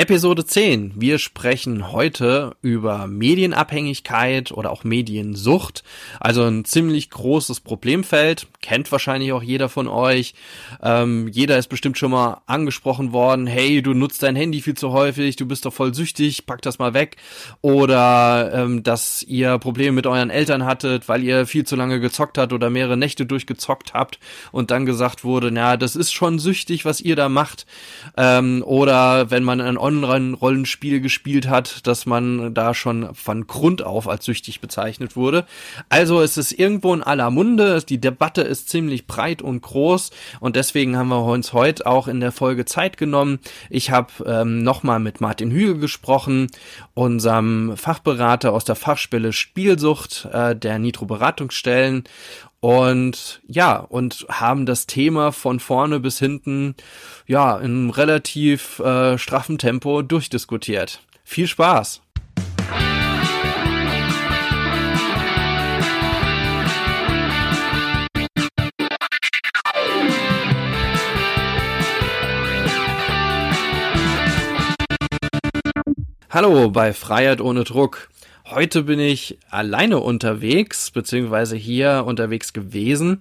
Episode 10. Wir sprechen heute über Medienabhängigkeit oder auch Mediensucht. Also ein ziemlich großes Problemfeld. Kennt wahrscheinlich auch jeder von euch. Ähm, jeder ist bestimmt schon mal angesprochen worden. Hey, du nutzt dein Handy viel zu häufig. Du bist doch voll süchtig. Pack das mal weg. Oder ähm, dass ihr Probleme mit euren Eltern hattet, weil ihr viel zu lange gezockt habt oder mehrere Nächte durchgezockt habt und dann gesagt wurde, na, das ist schon süchtig, was ihr da macht. Ähm, oder wenn man ein Online-Rollenspiel gespielt hat, dass man da schon von Grund auf als süchtig bezeichnet wurde. Also es ist irgendwo in aller Munde, die Debatte ist ziemlich breit und groß und deswegen haben wir uns heute auch in der Folge Zeit genommen. Ich habe ähm, nochmal mit Martin Hügel gesprochen, unserem Fachberater aus der Fachstelle Spielsucht äh, der Nitro Beratungsstellen und ja, und haben das Thema von vorne bis hinten ja in relativ äh, straffen Tempo durchdiskutiert. Viel Spaß! Hallo bei Freiheit ohne Druck. Heute bin ich alleine unterwegs, beziehungsweise hier unterwegs gewesen.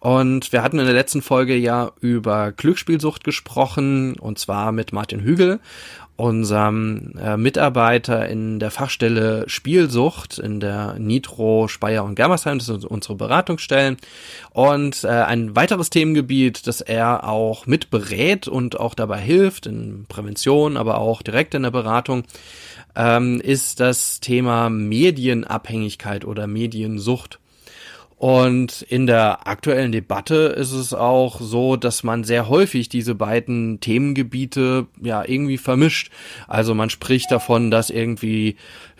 Und wir hatten in der letzten Folge ja über Glücksspielsucht gesprochen, und zwar mit Martin Hügel, unserem äh, Mitarbeiter in der Fachstelle Spielsucht in der Nitro, Speyer und Germersheim, das sind unsere Beratungsstellen. Und äh, ein weiteres Themengebiet, das er auch mit berät und auch dabei hilft, in Prävention, aber auch direkt in der Beratung, ähm, ist das Thema Medienabhängigkeit oder Mediensucht. Und in der aktuellen Debatte ist es auch so, dass man sehr häufig diese beiden Themengebiete ja irgendwie vermischt. Also man spricht davon, dass irgendwie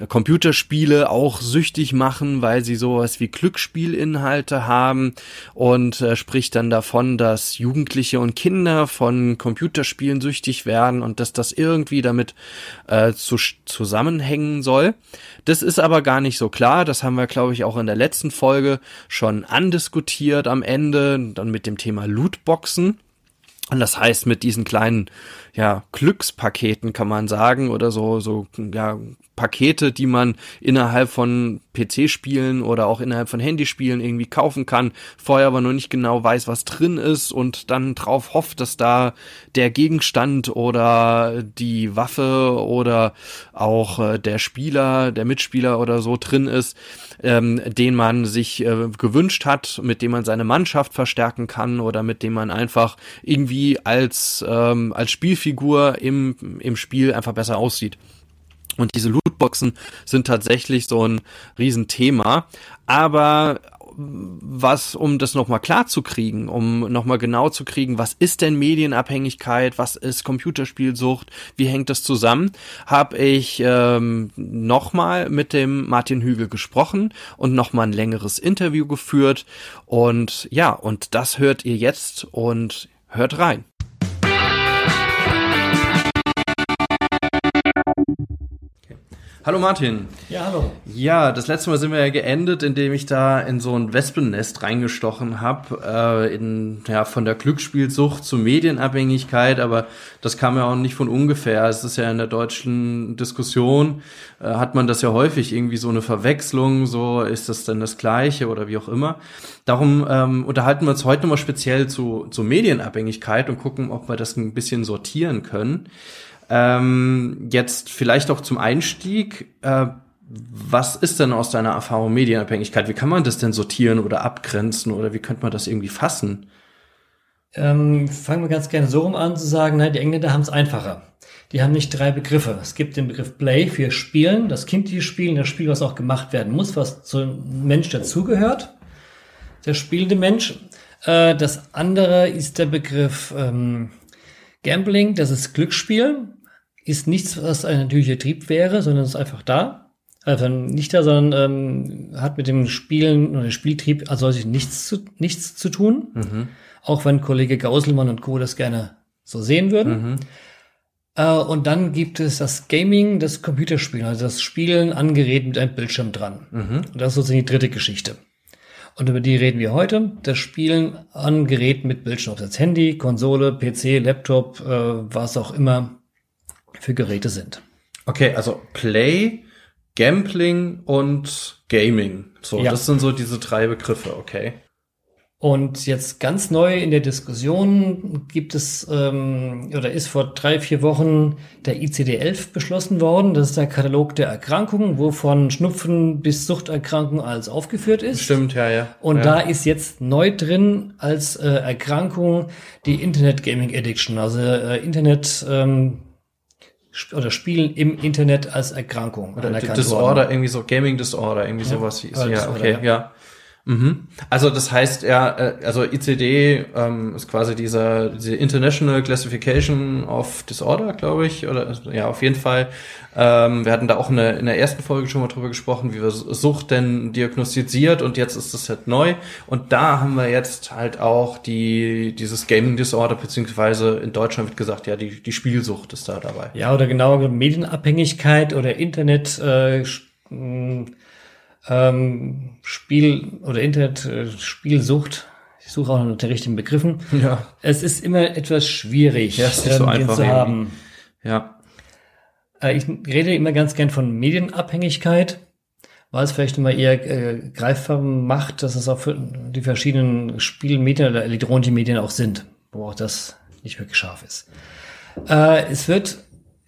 Computerspiele auch süchtig machen, weil sie sowas wie Glücksspielinhalte haben und äh, spricht dann davon, dass Jugendliche und Kinder von Computerspielen süchtig werden und dass das irgendwie damit äh, zu, zusammenhängen soll. Das ist aber gar nicht so klar. Das haben wir, glaube ich, auch in der letzten Folge schon andiskutiert am Ende, dann mit dem Thema Lootboxen. Und das heißt, mit diesen kleinen, ja, Glückspaketen kann man sagen, oder so, so, ja, Pakete, die man innerhalb von PC-Spielen oder auch innerhalb von Handyspielen irgendwie kaufen kann, vorher aber noch nicht genau weiß, was drin ist und dann drauf hofft, dass da der Gegenstand oder die Waffe oder auch äh, der Spieler, der Mitspieler oder so drin ist, ähm, den man sich äh, gewünscht hat, mit dem man seine Mannschaft verstärken kann oder mit dem man einfach irgendwie als, ähm, als Spielfigur im, im Spiel einfach besser aussieht. Und diese Lootboxen sind tatsächlich so ein Riesenthema. Aber was, um das nochmal klar zu kriegen, um nochmal genau zu kriegen, was ist denn Medienabhängigkeit, was ist Computerspielsucht, wie hängt das zusammen, habe ich ähm, nochmal mit dem Martin Hügel gesprochen und nochmal ein längeres Interview geführt. Und ja, und das hört ihr jetzt und hört rein. Hallo Martin. Ja, hallo. Ja, das letzte Mal sind wir ja geendet, indem ich da in so ein Wespennest reingestochen habe, äh, in ja von der Glücksspielsucht zur Medienabhängigkeit, aber das kam ja auch nicht von ungefähr. Es ist ja in der deutschen Diskussion äh, hat man das ja häufig irgendwie so eine Verwechslung, so ist das denn das Gleiche oder wie auch immer. Darum ähm, unterhalten wir uns heute nochmal speziell zu, zu Medienabhängigkeit und gucken, ob wir das ein bisschen sortieren können. Ähm, jetzt vielleicht auch zum Einstieg. Äh, was ist denn aus deiner Erfahrung Medienabhängigkeit? Wie kann man das denn sortieren oder abgrenzen oder wie könnte man das irgendwie fassen? Ähm, fangen wir ganz gerne so rum an zu sagen, nein, die Engländer haben es einfacher. Die haben nicht drei Begriffe. Es gibt den Begriff Play für Spielen, das kindliche Spielen, das Spiel, was auch gemacht werden muss, was zum Mensch dazugehört, der spielende Mensch. Äh, das andere ist der Begriff ähm, Gambling, das ist Glücksspiel, ist nichts, was ein natürlicher Trieb wäre, sondern ist einfach da. Also nicht da, sondern ähm, hat mit dem Spielen oder Spieltrieb als solches nichts zu, nichts zu tun. Mhm. Auch wenn Kollege Gauselmann und Co. das gerne so sehen würden. Mhm. Äh, und dann gibt es das Gaming, das Computerspielen, also das Spielen an Geräten mit einem Bildschirm dran. Mhm. Und das ist sozusagen die dritte Geschichte. Und über die reden wir heute. Das Spielen an Geräten mit Bildschirm, ob das Handy, Konsole, PC, Laptop, äh, was auch immer für Geräte sind. Okay, also Play, Gambling und Gaming. So, ja. das sind so diese drei Begriffe, okay. Und jetzt ganz neu in der Diskussion gibt es ähm, oder ist vor drei, vier Wochen der ICD-11 beschlossen worden. Das ist der Katalog der Erkrankungen, wo von Schnupfen bis Suchterkrankungen alles aufgeführt ist. Stimmt, ja, ja. Und ja. da ist jetzt neu drin als äh, Erkrankung die Internet Gaming Addiction, also äh, Internet ähm, oder Spielen im Internet als Erkrankung. Oder Disorder, worden. irgendwie so Gaming Disorder, irgendwie ja. sowas. Ja, okay, ja. Mhm. Also das heißt ja, äh, also ICD ähm, ist quasi dieser diese International Classification of Disorder, glaube ich, oder ja auf jeden Fall. Ähm, wir hatten da auch in der, in der ersten Folge schon mal drüber gesprochen, wie wir Sucht denn diagnostiziert und jetzt ist das halt neu und da haben wir jetzt halt auch die dieses Gaming Disorder beziehungsweise in Deutschland wird gesagt, ja die die Spielsucht ist da dabei. Ja oder genau Medienabhängigkeit oder Internet. Äh, ähm, Spiel oder Internet-Spielsucht. Äh, ich suche auch nach den richtigen Begriffen. Ja. Es ist immer etwas schwierig, ja, ist nicht so ähm, einfach zu haben. Ja. Äh, ich rede immer ganz gern von Medienabhängigkeit, weil es vielleicht immer eher äh, greifbar macht, dass es auch für die verschiedenen Spielmedien oder elektronische Medien auch sind, wo auch das nicht wirklich scharf ist. Äh, es wird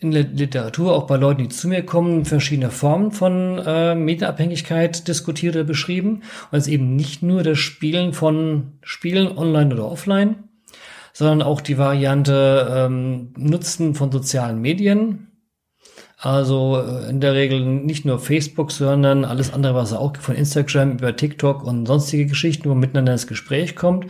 in der Literatur, auch bei Leuten, die zu mir kommen, verschiedene Formen von äh, Medienabhängigkeit diskutiert oder beschrieben. Und es eben nicht nur das Spielen von Spielen online oder offline, sondern auch die Variante ähm, Nutzen von sozialen Medien. Also äh, in der Regel nicht nur Facebook, sondern alles andere, was auch von Instagram über TikTok und sonstige Geschichten, wo miteinander ins Gespräch kommt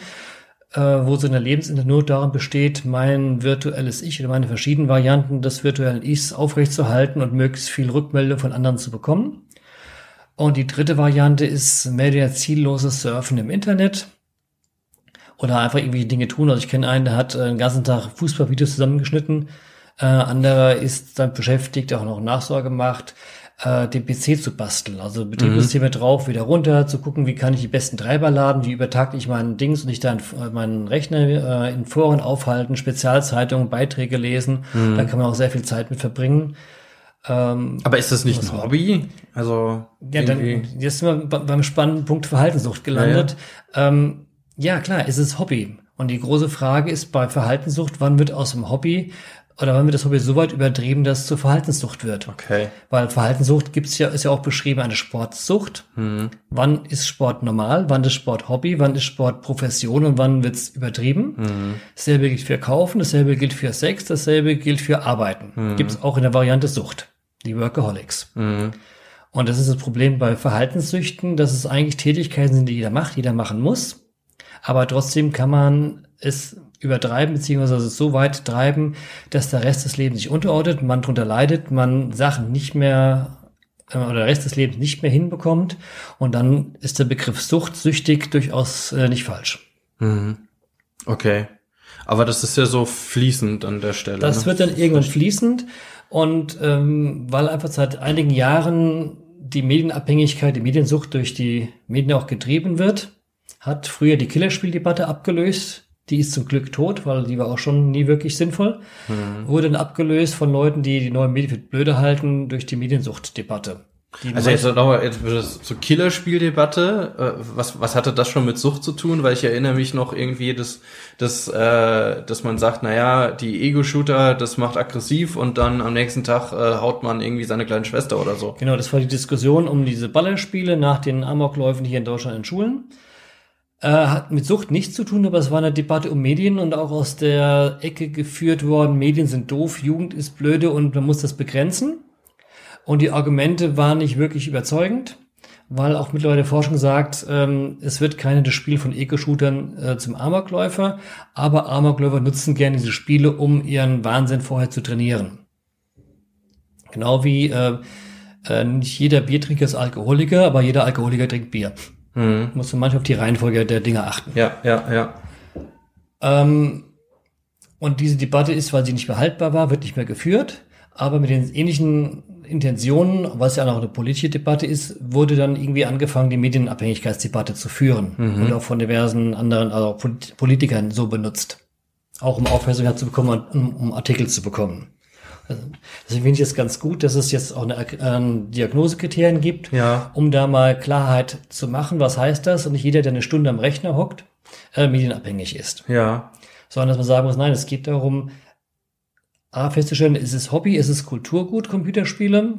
äh, wo so eine Lebensinhalt nur darin besteht, mein virtuelles Ich oder meine verschiedenen Varianten des virtuellen Ichs aufrechtzuerhalten und möglichst viel Rückmeldung von anderen zu bekommen. Und die dritte Variante ist mehr der ziellose Surfen im Internet oder einfach irgendwie Dinge tun. Also ich kenne einen, der hat äh, den ganzen Tag Fußballvideos zusammengeschnitten. Äh, anderer ist dann beschäftigt, auch noch Nachsorge macht, äh, den PC zu basteln. Also Betriebssysteme mhm. drauf, wieder runter, zu gucken, wie kann ich die besten Treiber laden, wie übertag ich meinen Dings und ich dann äh, meinen Rechner äh, in Foren aufhalten, Spezialzeitungen, Beiträge lesen. Mhm. Da kann man auch sehr viel Zeit mit verbringen. Ähm, Aber ist das nicht ein Hobby? Also ja, dann jetzt sind wir beim spannenden Punkt Verhaltenssucht gelandet. Ja, ja. Ähm, ja, klar, es ist Hobby. Und die große Frage ist bei Verhaltenssucht, wann wird aus dem Hobby oder wenn wir das Hobby so weit übertrieben, dass es zur Verhaltenssucht wird. Okay. Weil Verhaltenssucht gibt's ja, ist ja auch beschrieben eine Sportsucht. Hm. Wann ist Sport normal? Wann ist Sport Hobby? Wann ist Sport Profession? Und wann wird's übertrieben? Hm. Dasselbe gilt für Kaufen, dasselbe gilt für Sex, dasselbe gilt für Arbeiten. Hm. Gibt's auch in der Variante Sucht. Die Workaholics. Hm. Und das ist das Problem bei Verhaltenssüchten, dass es eigentlich Tätigkeiten sind, die jeder macht, jeder machen muss. Aber trotzdem kann man es übertreiben, beziehungsweise so weit treiben, dass der Rest des Lebens sich unterordnet, man darunter leidet, man Sachen nicht mehr äh, oder der Rest des Lebens nicht mehr hinbekommt und dann ist der Begriff Sucht, süchtig durchaus äh, nicht falsch. Mhm. Okay. Aber das ist ja so fließend an der Stelle. Das ne? wird dann irgendwann fließend und ähm, weil einfach seit einigen Jahren die Medienabhängigkeit, die Mediensucht durch die Medien auch getrieben wird, hat früher die Killerspieldebatte abgelöst die ist zum Glück tot, weil die war auch schon nie wirklich sinnvoll. Mhm. Wurde dann abgelöst von Leuten, die die neuen Medien für blöde halten, durch die Mediensuchtdebatte. Die also jetzt nochmal, jetzt so Killerspieldebatte, äh, was, was hatte das schon mit Sucht zu tun? Weil ich erinnere mich noch irgendwie, dass, dass, äh, dass man sagt, naja, die Ego-Shooter, das macht aggressiv und dann am nächsten Tag äh, haut man irgendwie seine kleine Schwester oder so. Genau, das war die Diskussion um diese Ballerspiele nach den Amokläufen hier in Deutschland in Schulen. Äh, hat mit Sucht nichts zu tun, aber es war eine Debatte um Medien und auch aus der Ecke geführt worden, Medien sind doof, Jugend ist blöde und man muss das begrenzen. Und die Argumente waren nicht wirklich überzeugend, weil auch mittlerweile Forschung sagt, ähm, es wird keine das Spiel von Eco-Shootern äh, zum Amokläufer, aber Amokläufer nutzen gerne diese Spiele, um ihren Wahnsinn vorher zu trainieren. Genau wie äh, äh, nicht jeder Biertrinker ist Alkoholiker, aber jeder Alkoholiker trinkt Bier. Mhm. Musst du manchmal auf die Reihenfolge der Dinge achten. Ja, ja, ja. Ähm, und diese Debatte ist, weil sie nicht mehr haltbar war, wird nicht mehr geführt. Aber mit den ähnlichen Intentionen, was ja auch eine politische Debatte ist, wurde dann irgendwie angefangen, die Medienabhängigkeitsdebatte zu führen. Mhm. Und auch von diversen anderen, also Politikern so benutzt. Auch um Aufmerksamkeit zu bekommen und um, um Artikel zu bekommen. Also, deswegen finde ich es ganz gut, dass es jetzt auch eine äh, Diagnosekriterien gibt, Ja. um da mal Klarheit zu machen, was heißt das und nicht jeder, der eine Stunde am Rechner hockt, äh, medienabhängig ist. Ja. Sondern dass man sagen muss, nein, es geht darum, A, festzustellen, ist es Hobby, ist es Kulturgut, Computerspiele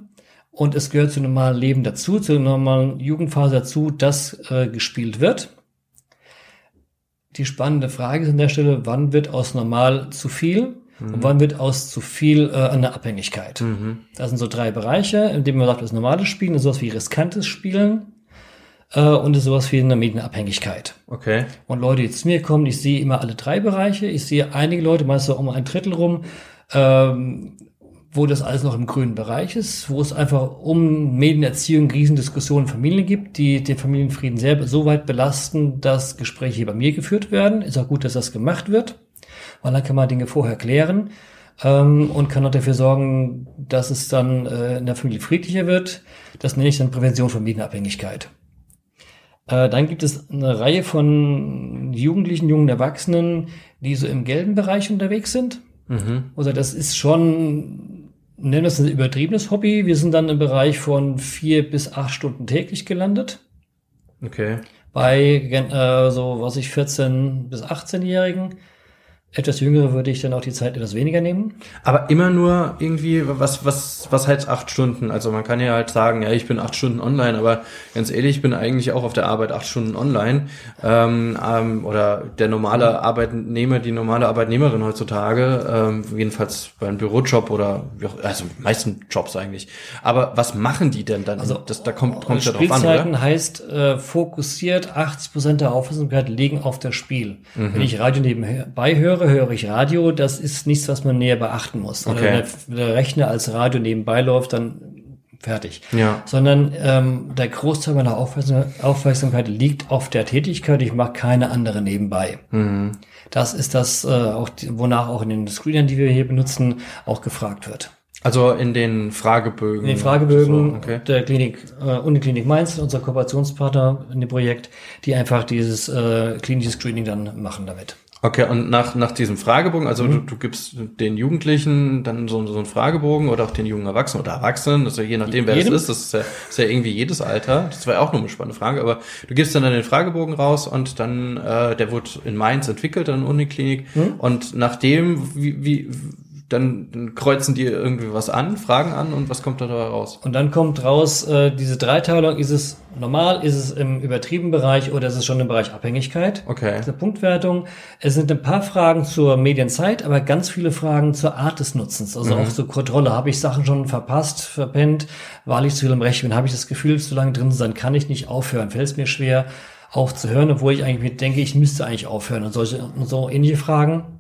und es gehört zu normalen Leben dazu, zur normalen Jugendphase dazu, dass äh, gespielt wird. Die spannende Frage ist an der Stelle, wann wird aus normal zu viel und wann wird aus zu viel äh, eine Abhängigkeit? Mhm. Das sind so drei Bereiche, in denen man sagt, das normale Spielen ist sowas wie riskantes Spielen äh, und ist sowas wie eine Medienabhängigkeit. Okay. Und Leute, die zu mir kommen, ich sehe immer alle drei Bereiche. Ich sehe einige Leute, meist so um ein Drittel rum, ähm, wo das alles noch im grünen Bereich ist, wo es einfach um Medienerziehung, Riesendiskussionen, Familien gibt, die den Familienfrieden selber so weit belasten, dass Gespräche hier bei mir geführt werden. Ist auch gut, dass das gemacht wird, weil dann kann man Dinge vorher klären ähm, und kann auch dafür sorgen, dass es dann äh, in der Familie friedlicher wird. Das nenne ich dann Prävention von Medienabhängigkeit. Äh, dann gibt es eine Reihe von Jugendlichen, jungen Erwachsenen, die so im gelben Bereich unterwegs sind. Mhm. Also das ist schon, nennen wir es ein übertriebenes Hobby. Wir sind dann im Bereich von vier bis acht Stunden täglich gelandet. Okay. Bei äh, so, was ich 14 bis 18-Jährigen. Etwas jüngere würde ich dann auch die Zeit etwas weniger nehmen. Aber immer nur irgendwie, was, was, was heißt acht Stunden? Also man kann ja halt sagen, ja, ich bin acht Stunden online, aber ganz ehrlich, ich bin eigentlich auch auf der Arbeit acht Stunden online. Ähm, ähm, oder der normale Arbeitnehmer, die normale Arbeitnehmerin heutzutage, ähm, jedenfalls beim Bürojob oder also meisten Jobs eigentlich. Aber was machen die denn dann? Also das, da kommt, kommt ja drauf an, Spielzeiten heißt äh, fokussiert, 80 Prozent der Aufmerksamkeit liegen auf das Spiel. Mhm. Wenn ich Radio nebenbei höre, höre ich Radio. Das ist nichts, was man näher beachten muss. Oder Okay. wenn der, wenn der Rechner als Radio nebenbei läuft, dann fertig. Ja. Sondern ähm, der Großteil meiner Aufmerksam Aufmerksamkeit liegt auf der Tätigkeit. Ich mache keine andere nebenbei. Mhm. Das ist das, äh, auch wonach auch in den Screenern, die wir hier benutzen, auch gefragt wird. Also in den Fragebögen. In den Fragebögen So, okay. der Klinik, äh, Uniklinik Mainz, unser Kooperationspartner in dem Projekt, die einfach dieses äh, klinische Screening dann machen damit. Okay, und nach, nach diesem Fragebogen, also Mhm. du, du gibst den Jugendlichen dann so, so einen Fragebogen oder auch den jungen Erwachsenen oder Erwachsenen, also je nachdem, wer Jedem. das ist, das ist ja, ist ja irgendwie jedes Alter. Das war ja auch noch eine spannende Frage, aber du gibst dann, dann den Fragebogen raus und dann, äh, der wurde in Mainz entwickelt, an der Uniklinik. Mhm. Und nachdem, wie, wie, dann, dann kreuzen die irgendwie was an, Fragen an und was kommt da dabei raus? Und dann kommt raus, äh, diese Dreiteilung, ist es normal, ist es im übertriebenen Bereich oder ist es schon im Bereich Abhängigkeit? Okay. Diese Punktwertung. Es sind ein paar Fragen zur Medienzeit, aber ganz viele Fragen zur Art des Nutzens. Also auch zur Kontrolle. Habe ich Sachen schon verpasst, verpennt? Weil ich zu viel im Recht bin? Habe ich das Gefühl, zu lange drin zu sein? Kann ich nicht aufhören? Fällt es mir schwer aufzuhören, obwohl ich eigentlich mit denke, ich müsste eigentlich aufhören? Und solche und so ähnliche Fragen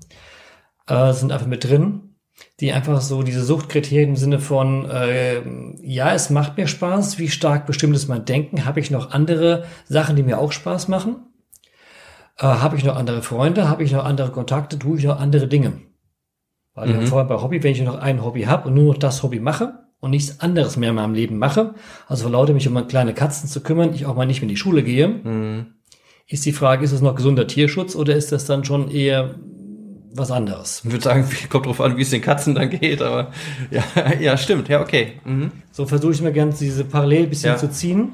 äh, sind einfach mit drin die einfach so diese Suchtkriterien im Sinne von, äh, ja, es macht mir Spaß, wie stark bestimmt ist mein Denken, habe ich noch andere Sachen, die mir auch Spaß machen? Äh, habe ich noch andere Freunde, habe ich noch andere Kontakte, tue ich noch andere Dinge? Weil Mhm. vorher bei Hobby, wenn ich noch ein Hobby habe und nur noch das Hobby mache und nichts anderes mehr in meinem Leben mache, also vor lauter mich um kleine Katzen zu kümmern, ich auch mal nicht mehr in die Schule gehe, Mhm. ist die Frage, ist das noch gesunder Tierschutz oder ist das dann schon eher was anderes? Ich würde sagen, kommt drauf an, wie es den Katzen dann geht, aber ja, ja, stimmt, ja, okay. Mhm. So versuche ich mir ganz diese Parallel ein bisschen Ja. zu ziehen.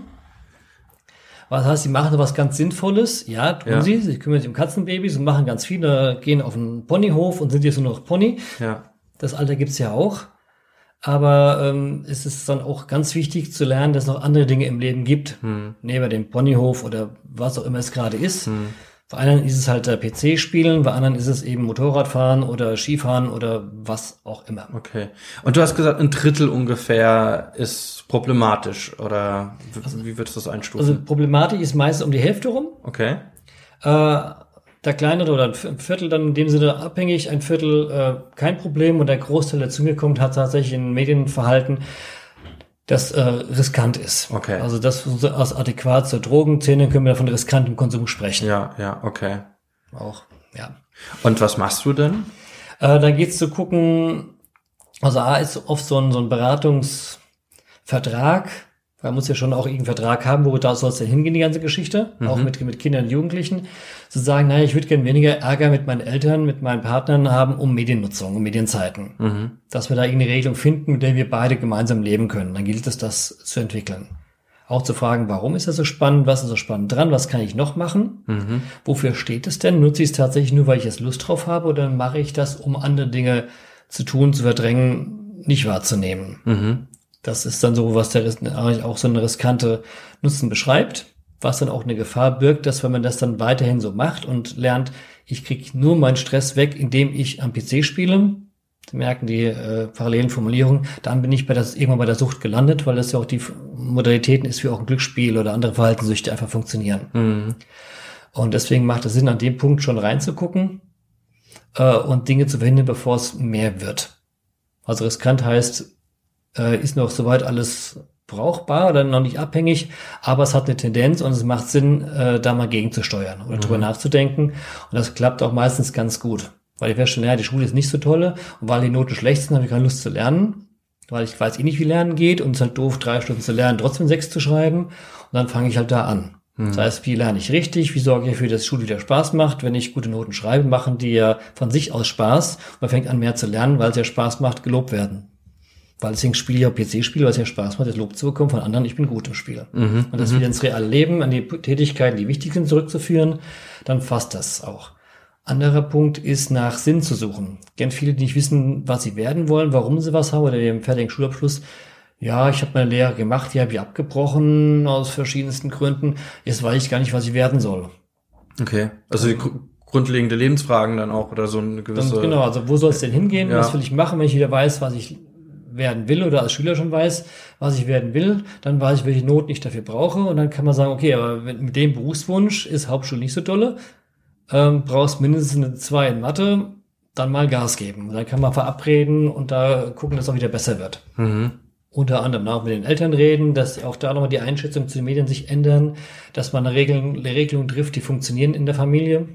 Was heißt, sie machen was ganz Sinnvolles. Ja, tun Ja. sie. Sie kümmern sich um Katzenbabys und machen ganz viele, gehen auf einen Ponyhof und sind jetzt nur noch Pony. Ja. Das Alter gibt's ja auch. Aber ähm, es ist dann auch ganz wichtig zu lernen, dass es noch andere Dinge im Leben gibt. Hm. Neben dem Ponyhof oder was auch immer es gerade ist. Bei anderen ist es halt äh, PC-Spielen, bei anderen ist es eben Motorradfahren oder Skifahren oder was auch immer. Okay. Und du hast gesagt, ein Drittel ungefähr ist problematisch oder wie, wie würdest du das einstufen? Also Problematik ist meistens um die Hälfte rum. okay. Äh, der kleinere oder ein Viertel dann in dem Sinne abhängig, ein Viertel äh, kein Problem und der Großteil, der zu mir kommt, hat tatsächlich ein Medienverhalten, das äh, riskant ist. Okay. Also das als adäquat zur Drogenszene können wir von riskantem Konsum sprechen. Ja, ja, okay. Auch, ja. Und was machst du denn? Äh, dann geht's zu gucken, also A ist oft so ein, so ein Beratungsvertrag, Man muss ja schon auch irgendeinen Vertrag haben, wo da soll es denn hingehen, die ganze Geschichte, Mhm. auch mit, mit Kindern und Jugendlichen, zu sagen, naja, ich würde gerne weniger Ärger mit meinen Eltern, mit meinen Partnern haben um Mediennutzung, um Medienzeiten. Mhm. Dass wir da irgendeine Regelung finden, mit der wir beide gemeinsam leben können. Dann gilt es, das zu entwickeln. Auch zu fragen, warum ist das so spannend, was ist so spannend dran, was kann ich noch machen, Mhm. wofür steht es denn? Nutze ich es tatsächlich nur, weil ich jetzt Lust drauf habe oder mache ich das, um andere Dinge zu tun, zu verdrängen, nicht wahrzunehmen? Das ist dann so, was der auch so eine riskante Nutzen beschreibt, was dann auch eine Gefahr birgt, dass wenn man das dann weiterhin so macht und lernt, ich kriege nur meinen Stress weg, indem ich am PC spiele, Sie merken die äh, parallelen Formulierungen, dann bin ich bei das, irgendwann bei der Sucht gelandet, weil das ja auch die Modalitäten ist, wie auch ein Glücksspiel oder andere Verhaltenssüchte einfach funktionieren. Mhm. Und deswegen macht es Sinn, an dem Punkt schon reinzugucken äh, und Dinge zu verhindern, bevor es mehr wird. Also riskant heißt, äh, ist noch soweit alles brauchbar oder noch nicht abhängig, aber es hat eine Tendenz und es macht Sinn, äh, da mal gegenzusteuern oder drüber nachzudenken. Und das klappt auch meistens ganz gut. Weil ich feststelle, ja, die Schule ist nicht so tolle und weil die Noten schlecht sind, habe ich keine Lust zu lernen, weil ich weiß eh nicht, wie Lernen geht und es ist halt doof, drei Stunden zu lernen, trotzdem sechs zu schreiben. Und dann fange ich halt da an. Das heißt, wie lerne ich richtig? Wie sorge ich dafür, dass Schule wieder Spaß macht? Wenn ich gute Noten schreibe, machen die ja von sich aus Spaß. Man fängt an mehr zu lernen, weil es ja Spaß macht, gelobt werden. Weil deswegen spiele ich auch PC-Spiele, weil es ja Spaß macht, das Lob zu bekommen von anderen, ich bin gut im Spiel. Und das wieder ins reale Leben, an die Tätigkeiten, die wichtig sind, zurückzuführen, dann fasst das auch. Anderer Punkt ist, nach Sinn zu suchen. Gern viele, die nicht wissen, was sie werden wollen, warum sie was haben oder den fertigen Schulabschluss. Ja, ich habe meine Lehre gemacht, die habe ich abgebrochen aus verschiedensten Gründen. Jetzt weiß ich gar nicht, was ich werden soll. Okay. Also die gru- grundlegende Lebensfragen dann auch oder so eine Dann, gewisse. genau, also wo soll es denn hingehen? Ja. Was will ich machen, wenn ich wieder weiß, was ich werden will oder als Schüler schon weiß, was ich werden will, dann weiß ich, welche Noten ich dafür brauche und dann kann man sagen, okay, aber mit dem Berufswunsch ist Hauptschule nicht so dolle, ähm, brauchst mindestens eine 2 in Mathe, dann mal Gas geben. Dann kann man verabreden und da gucken, dass es auch wieder besser wird. Mhm. Unter anderem auch mit den Eltern reden, dass auch da nochmal die Einschätzung zu den Medien sich ändern, dass man eine Regelung, eine Regelung trifft, die funktionieren in der Familie.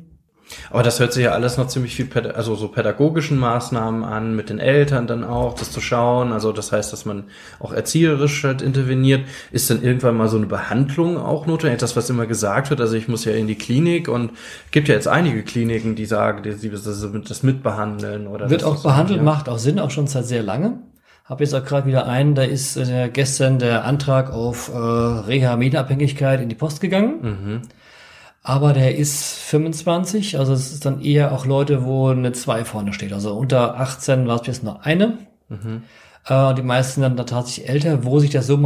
Aber das hört sich ja alles noch ziemlich viel, also so pädagogischen Maßnahmen an, mit den Eltern dann auch, das zu schauen. Also das heißt, dass man auch erzieherisch halt interveniert. Ist dann irgendwann mal so eine Behandlung auch notwendig? Das, was immer gesagt wird, also ich muss ja in die Klinik und gibt ja jetzt einige Kliniken, die sagen, die, die das, mitbehandeln oder Wird auch behandelt, ja. macht auch Sinn, auch schon seit sehr lange. Habe jetzt auch gerade wieder einen, da ist äh, gestern der Antrag auf äh, Reha-Medienabhängigkeit in die Post gegangen. Mhm. Aber der ist 25, also es ist dann eher auch Leute, wo eine 2 vorne steht. Also unter 18 war es jetzt nur eine. Mhm. Äh, die meisten dann da tatsächlich älter, wo sich das so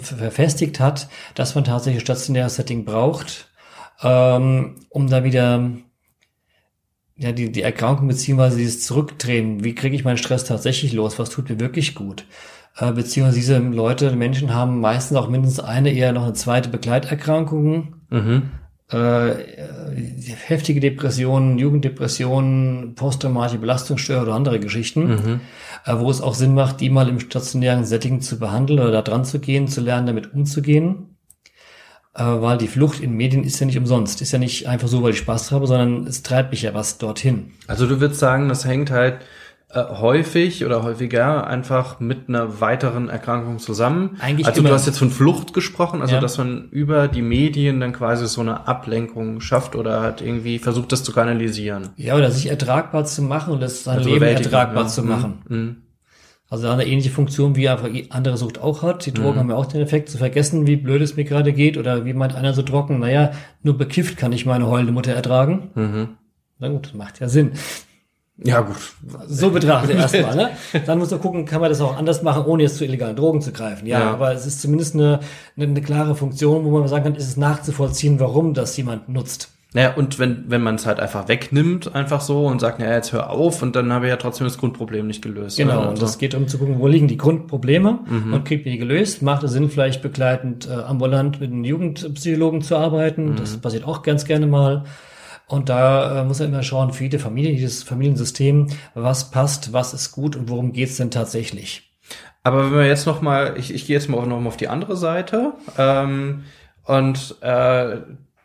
verfestigt hat, dass man tatsächlich ein stationäres Setting braucht, ähm, um da wieder ja, die, die Erkrankung beziehungsweise dieses Zurückdrehen, wie kriege ich meinen Stress tatsächlich los, was tut mir wirklich gut. Äh, beziehungsweise diese Leute, Menschen haben meistens auch mindestens eine, eher noch eine zweite Begleiterkrankung, Mhm. Äh, heftige Depressionen, Jugenddepressionen, posttraumatische Belastungsstörungen oder andere Geschichten, Mhm. äh, wo es auch Sinn macht, die mal im stationären Setting zu behandeln oder da dran zu gehen, zu lernen, damit umzugehen. Äh, weil die Flucht in Medien ist ja nicht umsonst. Ist ja nicht einfach so, weil ich Spaß habe, sondern es treibt mich ja was dorthin. Also du würdest sagen, das hängt halt häufig oder häufiger einfach mit einer weiteren Erkrankung zusammen. Eigentlich also immer. du hast jetzt von Flucht gesprochen, also Ja. dass man über die Medien dann quasi so eine Ablenkung schafft oder halt irgendwie versucht, das zu kanalisieren. Ja, oder sich ertragbar zu machen und das sein Also Leben ertragbar ja. zu machen. Mhm. Also eine ähnliche Funktion, wie einfach andere Sucht auch hat. Die Drogen haben ja auch den Effekt, zu vergessen, wie blöd es mir gerade geht oder wie meint einer so trocken, naja, nur bekifft kann ich meine heulende Mutter ertragen. Mhm. Na gut, macht ja Sinn. Ja gut. So betrachtet erstmal, ne? Dann muss man gucken, kann man das auch anders machen, ohne jetzt zu illegalen Drogen zu greifen. Ja, Ja. aber es ist zumindest eine, eine, eine klare Funktion, wo man sagen kann, ist es nachzuvollziehen, warum das jemand nutzt. Naja, und wenn, wenn man es halt einfach wegnimmt, einfach so und sagt, naja, jetzt hör auf und dann habe ich ja trotzdem das Grundproblem nicht gelöst. Genau, und es geht um zu gucken, wo liegen die Grundprobleme Mhm. und kriegt die gelöst. Macht es Sinn, vielleicht begleitend äh, ambulant mit einem Jugendpsychologen zu arbeiten. Mhm. Das passiert auch ganz gerne mal. Und da äh, muss man immer schauen, für jede Familie, jedes Familiensystem, was passt, was ist gut und worum geht's denn tatsächlich. Aber wenn wir jetzt noch mal, ich, ich gehe jetzt mal noch mal auf die andere Seite ähm, und äh,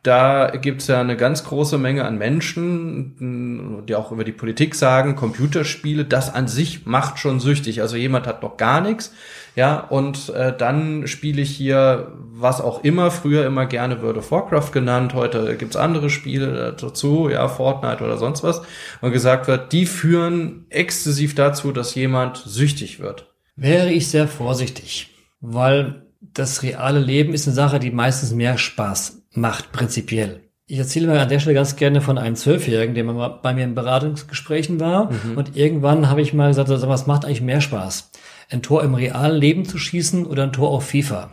da gibt's ja eine ganz große Menge an Menschen, die auch über die Politik sagen, Computerspiele, das an sich macht schon süchtig. Also jemand hat noch gar nichts, ja, und äh, dann spiele ich hier was auch immer, früher immer gerne World of Warcraft genannt, heute gibt's andere Spiele dazu, ja, Fortnite oder sonst was, und gesagt wird, die führen exzessiv dazu, dass jemand süchtig wird. Wäre ich sehr vorsichtig, weil das reale Leben ist eine Sache, die meistens mehr Spaß macht, prinzipiell. Ich erzähle mal an der Stelle ganz gerne von einem Zwölfjährigen, der mal bei mir in Beratungsgesprächen war. Mhm. Und irgendwann habe ich mal gesagt, also, was macht eigentlich mehr Spaß? Ein Tor im realen Leben zu schießen oder ein Tor auf FIFA?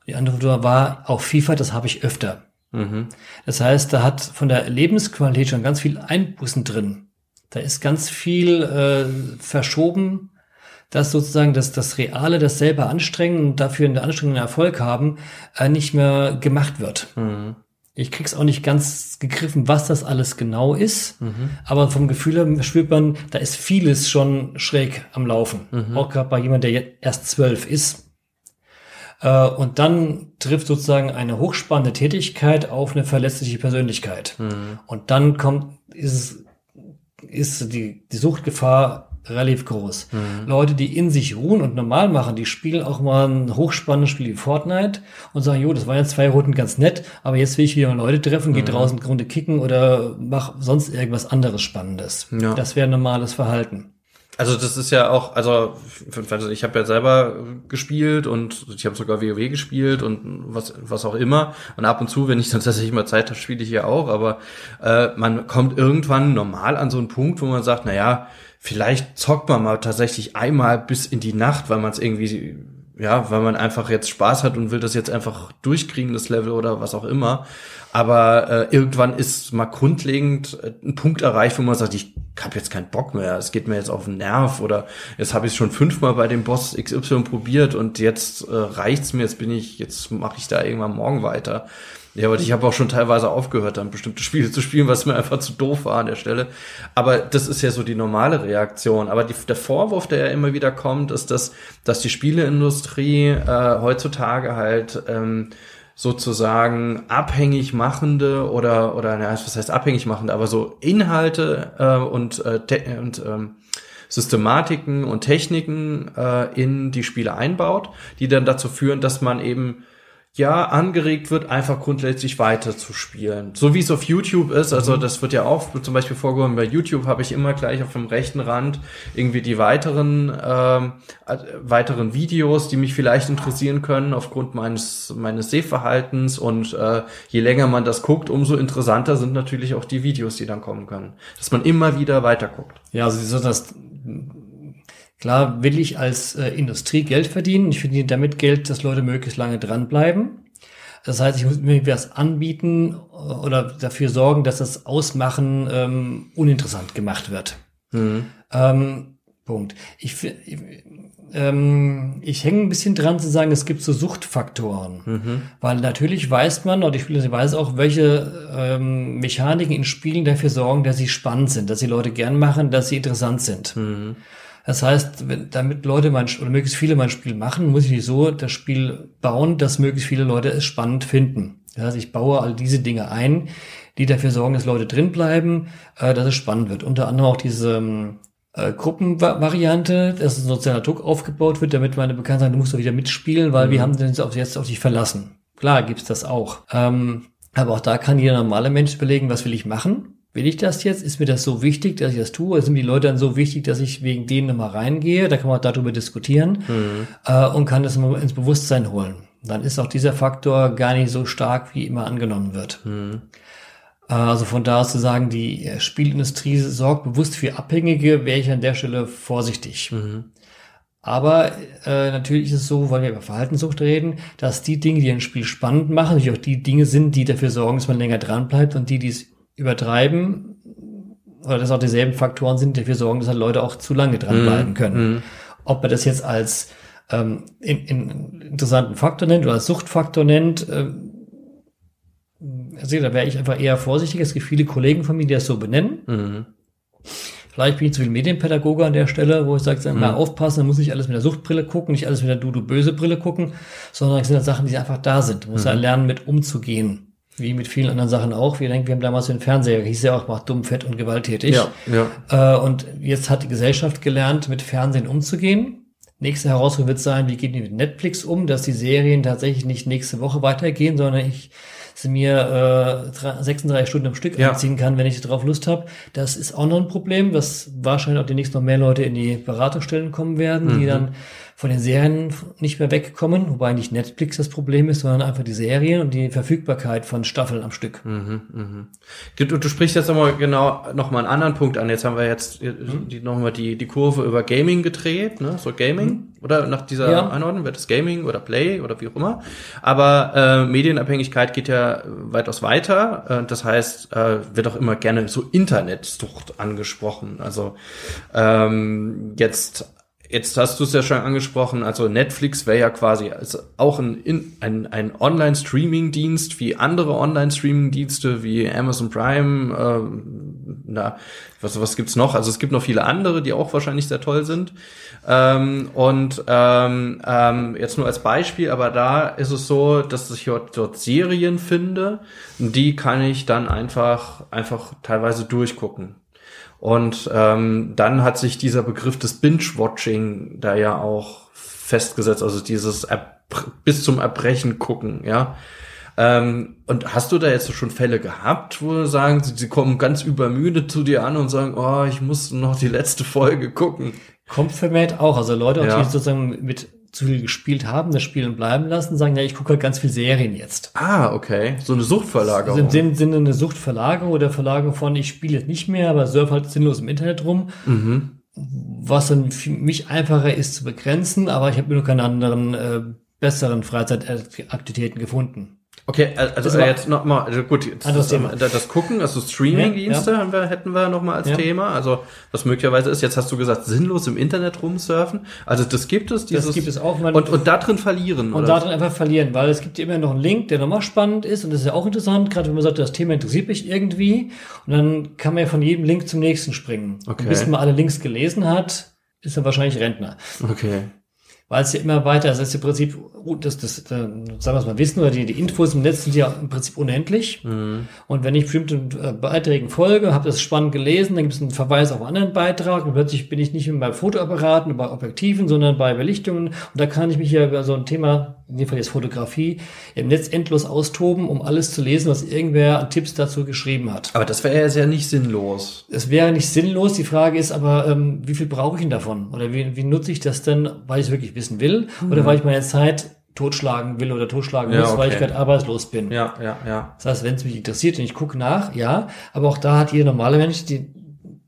Und die Antwort war, auf FIFA, das habe ich öfter. Mhm. Das heißt, da hat von der Lebensqualität schon ganz viel Einbußen drin. Da ist ganz viel äh, verschoben, dass sozusagen das, das Reale, das selber anstrengen und dafür einen anstrengenden Erfolg haben, äh, nicht mehr gemacht wird. Mhm. Ich krieg's auch nicht ganz gegriffen, was das alles genau ist, mhm. aber vom Gefühl her spürt man, da ist vieles schon schräg am Laufen. Mhm. Auch gerade bei jemand, der jetzt erst zwölf ist. Äh, und dann trifft sozusagen eine hochspannende Tätigkeit auf eine verletzliche Persönlichkeit. Mhm. Und dann kommt, ist ist die, die Suchtgefahr relativ groß. Mhm. Leute, die in sich ruhen und normal machen, die spielen auch mal ein hochspannendes Spiel wie Fortnite und sagen, jo, das waren jetzt zwei Runden ganz nett, aber jetzt will ich wieder mal Leute treffen, mhm. draußen eine Runde kicken oder mach sonst irgendwas anderes Spannendes. Ja. Das wäre normales Verhalten. Also das ist ja auch, also ich habe ja selber gespielt und ich habe sogar WoW gespielt und was was auch immer. Und ab und zu, wenn ich dann tatsächlich mal Zeit habe, spiele ich ja auch. Aber äh, man kommt irgendwann normal an so einen Punkt, wo man sagt, na ja, vielleicht zockt man mal tatsächlich einmal bis in die Nacht, weil man es irgendwie, ja, weil man einfach jetzt Spaß hat und will das jetzt einfach durchkriegen, das Level oder was auch immer. Aber äh, irgendwann ist mal grundlegend äh, ein Punkt erreicht, wo man sagt, ich habe jetzt keinen Bock mehr, es geht mir jetzt auf den Nerv oder jetzt habe ich schon fünfmal bei dem Boss XY probiert und jetzt äh, reicht's mir, jetzt bin ich, jetzt mache ich da irgendwann morgen weiter. Ja, aber ich habe auch schon teilweise aufgehört, dann bestimmte Spiele zu spielen, was mir einfach zu doof war an der Stelle. Aber das ist ja so die normale Reaktion. Aber die, der Vorwurf, der ja immer wieder kommt, ist, dass, dass die Spieleindustrie äh, heutzutage halt ähm, sozusagen abhängig machende oder oder na, was heißt abhängig machende, aber so Inhalte äh, und äh, und ähm, Systematiken und Techniken äh, in die Spiele einbaut, die dann dazu führen, dass man eben ja angeregt wird, einfach grundsätzlich weiter zu spielen. So wie es auf YouTube ist, also mhm. das wird ja auch zum Beispiel vorgehoben, bei YouTube habe ich immer gleich auf dem rechten Rand irgendwie die weiteren, ähm, äh, weiteren Videos, die mich vielleicht interessieren können aufgrund meines, meines Sehverhaltens und äh, je länger man das guckt, umso interessanter sind natürlich auch die Videos, die dann kommen können. Dass man immer wieder weiter guckt. Ja, also so das Klar will ich als äh, Industrie Geld verdienen. Ich verdiene damit Geld, dass Leute möglichst lange dranbleiben. Das heißt, ich muss mir was anbieten äh, oder dafür sorgen, dass das Ausmachen ähm, uninteressant gemacht wird. Mhm. Ähm, Punkt. Ich, ich, ähm, ich hänge ein bisschen dran zu sagen, es gibt so Suchtfaktoren. Mhm. Weil natürlich weiß man, oder ich weiß auch, welche ähm, Mechaniken in Spielen dafür sorgen, dass sie spannend sind, dass sie Leute gern machen, dass sie interessant sind. Mhm. Das heißt, wenn, damit Leute mein oder möglichst viele mein Spiel machen, muss ich nicht so das Spiel bauen, dass möglichst viele Leute es spannend finden. Das heißt, ich baue all diese Dinge ein, die dafür sorgen, dass Leute drin bleiben, äh, dass es spannend wird. Unter anderem auch diese ähm, äh, Gruppenvariante, dass ein sozialer Druck aufgebaut wird, damit meine Bekannten sagen, du musst doch wieder mitspielen, weil mhm. wir haben uns jetzt auf dich verlassen. Klar gibt's das auch. Ähm, aber auch da kann jeder normale Mensch überlegen, was will ich machen? Will ich das jetzt? Ist mir das so wichtig, dass ich das tue? Sind die Leute dann so wichtig, dass ich wegen denen nochmal reingehe? Da kann man darüber diskutieren mhm. äh, und kann das mal ins Bewusstsein holen. Dann ist auch dieser Faktor gar nicht so stark, wie immer angenommen wird. Mhm. Äh, also von da aus zu sagen, die Spielindustrie sorgt bewusst für Abhängige, wäre ich an der Stelle vorsichtig. Mhm. Aber äh, natürlich ist es so, weil wir über Verhaltenssucht reden, dass die Dinge, die ein Spiel spannend machen, natürlich auch die Dinge sind, die dafür sorgen, dass man länger dran bleibt und die, die es übertreiben oder dass auch dieselben Faktoren sind, die dafür sorgen, dass halt Leute auch zu lange dranbleiben mhm. können. Mm. Ob man das jetzt als ähm, in, in interessanten Faktor nennt oder als Suchtfaktor nennt, äh, also da wäre ich einfach eher vorsichtig. Es gibt viele Kollegen von mir, die das so benennen. Mhm. Vielleicht bin ich zu viel Medienpädagoge an der Stelle, wo ich sage, mhm. mal aufpassen, dann muss nicht alles mit der Suchtbrille gucken, nicht alles mit der Du-Du-Böse-Brille gucken, sondern es sind halt Sachen, die einfach da sind. Man muss mhm. halt lernen, mit umzugehen. Wie mit vielen anderen Sachen auch. Wir denken, wir haben damals den Fernseher, hieß ja auch, macht dumm, fett und gewalttätig. Ja, ja. Äh, und jetzt hat die Gesellschaft gelernt, mit Fernsehen umzugehen. Nächste Herausforderung wird sein, wie geht die mit Netflix um, dass die Serien tatsächlich nicht nächste Woche weitergehen, sondern ich sie mir äh, 36 Stunden am Stück Ja. anziehen kann, wenn ich drauf Lust habe. Das ist auch noch ein Problem, was wahrscheinlich auch demnächst noch mehr Leute in die Beratungsstellen kommen werden, die dann von den Serien nicht mehr wegkommen, wobei nicht Netflix das Problem ist, sondern einfach die Serien und die Verfügbarkeit von Staffeln am Stück. Du, du sprichst jetzt nochmal genau noch mal einen anderen Punkt an. Jetzt haben wir jetzt äh, Mhm. die, nochmal die, die Kurve über Gaming gedreht, ne? So Gaming oder nach dieser Mhm. Ja. Einordnung wird es Gaming oder Play oder wie auch immer. Aber äh, Medienabhängigkeit geht ja weitaus weiter. Äh, das heißt, äh, wird auch immer gerne so Internetsucht angesprochen. Also ähm, jetzt Jetzt hast du es ja schon angesprochen, also Netflix wäre ja quasi auch ein, in- ein, ein Online-Streaming-Dienst wie andere Online-Streaming-Dienste wie Amazon Prime, ähm, na, was, was gibt's noch? Also es gibt noch viele andere, die auch wahrscheinlich sehr toll sind. Ähm, und ähm, ähm, jetzt nur als Beispiel, aber da ist es so, dass ich dort, dort Serien finde, die kann ich dann einfach, einfach teilweise durchgucken. Und ähm, dann hat sich dieser Begriff des Binge-Watching da ja auch festgesetzt, also dieses bis zum Erbrechen gucken, ja. Ähm, und hast du da jetzt schon Fälle gehabt, wo sie sagen, sie, sie kommen ganz übermüdet zu dir an und sagen, oh, ich muss noch die letzte Folge gucken. Kommt vermehrt auch. Also Leute, Ja. die sozusagen mit zu viel gespielt haben, das Spielen bleiben lassen, sagen, ja, ich gucke halt ganz viel Serien jetzt. Ah, okay. So eine Also Suchtverlagerung. im Sinn- Sinne eine Suchtverlagerung oder Verlagerung von, ich spiele jetzt nicht mehr, aber surf halt sinnlos im Internet rum. Was dann für mich einfacher ist zu begrenzen, aber ich habe mir noch keine anderen äh, besseren Freizeitaktivitäten gefunden. Okay, also Das äh, jetzt noch mal, also gut, jetzt Anderes das, Thema. das, das Gucken, also Streaming-Dienste haben wir, hätten wir noch mal als Ja. Thema. Also was möglicherweise ist, jetzt hast du gesagt, sinnlos im Internet rumsurfen. Also das gibt es, dieses gibt es auch. Und und da drin verlieren. Und oder? da dann einfach verlieren, weil es gibt ja immer noch einen Link, der nochmal spannend ist und das ist ja auch interessant, gerade wenn man sagt, das Thema interessiert mich irgendwie und dann kann man ja von jedem Link zum nächsten springen. Okay. Und bis man alle Links gelesen hat, ist er wahrscheinlich Rentner. okay. Weil es ja immer weiter, das ist im Prinzip, das, das, äh, sagen wir es mal wissen, oder die, die Infos im Netz sind ja im Prinzip unendlich. Und wenn ich bestimmte äh, Beiträgen folge, habe das spannend gelesen, dann gibt es einen Verweis auf einen anderen Beitrag und plötzlich bin ich nicht mehr bei Fotoapparaten und bei Objektiven, sondern bei Belichtungen. Und da kann ich mich ja über so ein Thema, in dem Fall jetzt Fotografie, im Netz endlos austoben, um alles zu lesen, was irgendwer an Tipps dazu geschrieben hat. Aber das wäre ja nicht sinnlos. Es wäre nicht sinnlos. Die Frage ist aber, ähm, wie viel brauche ich denn davon? Oder wie, wie nutze ich das denn, weil ich es wirklich wissen will? Oder weil ich meine Zeit totschlagen will oder totschlagen Ja, muss, weil ich okay. gerade arbeitslos bin. Ja, ja, ja. Das heißt, wenn es mich interessiert und ich gucke nach, ja, aber auch da hat jeder normale Mensch die,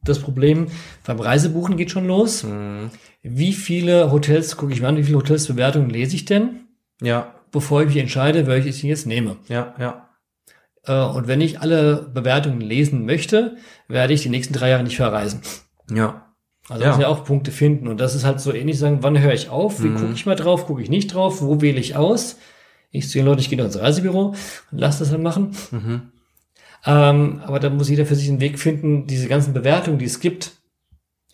das Problem, beim Reisebuchen geht schon los. Mhm. Wie viele Hotels gucke ich mir an, wie viele Hotelsbewertungen lese ich denn, Ja, bevor ich mich entscheide, welche ich jetzt nehme? ja, ja. Äh, Und wenn ich alle Bewertungen lesen möchte, werde ich die nächsten drei Jahre nicht verreisen. Ja. Also Ja. muss ja auch Punkte finden. Und das ist halt so ähnlich sagen, wann höre ich auf, wie Mhm. gucke ich mal drauf, gucke ich nicht drauf, wo wähle ich aus? Ich zu den Leuten, ich gehe noch ins Reisebüro und lasse das dann machen. Mhm. Ähm, aber da muss jeder für sich einen Weg finden, diese ganzen Bewertungen, die es gibt,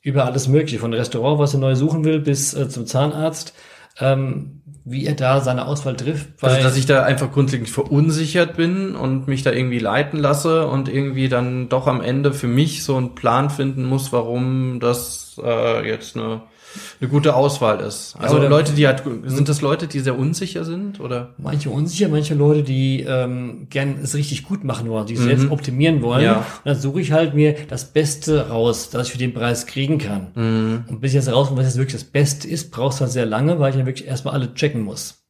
über alles Mögliche, von Restaurant, was er neu suchen will, bis äh, zum Zahnarzt, ähm, wie er da seine Auswahl trifft. Also, dass ich da einfach grundlegend verunsichert bin und mich da irgendwie leiten lasse und irgendwie dann doch am Ende für mich so einen Plan finden muss, warum das äh, jetzt eine, eine gute Auswahl ist. Also oder- Leute, die halt, sind das Leute, die sehr unsicher sind oder? Manche unsicher, manche Leute, die ähm, gern es richtig gut machen wollen, die es selbst optimieren wollen. Mhm. Ja. Und dann suche ich halt mir das Beste raus, das ich für den Preis kriegen kann. Mhm. Und bis ich jetzt rausfinde, was jetzt wirklich das Beste ist, brauchst du halt sehr lange, weil ich ja wirklich erstmal alle checken muss.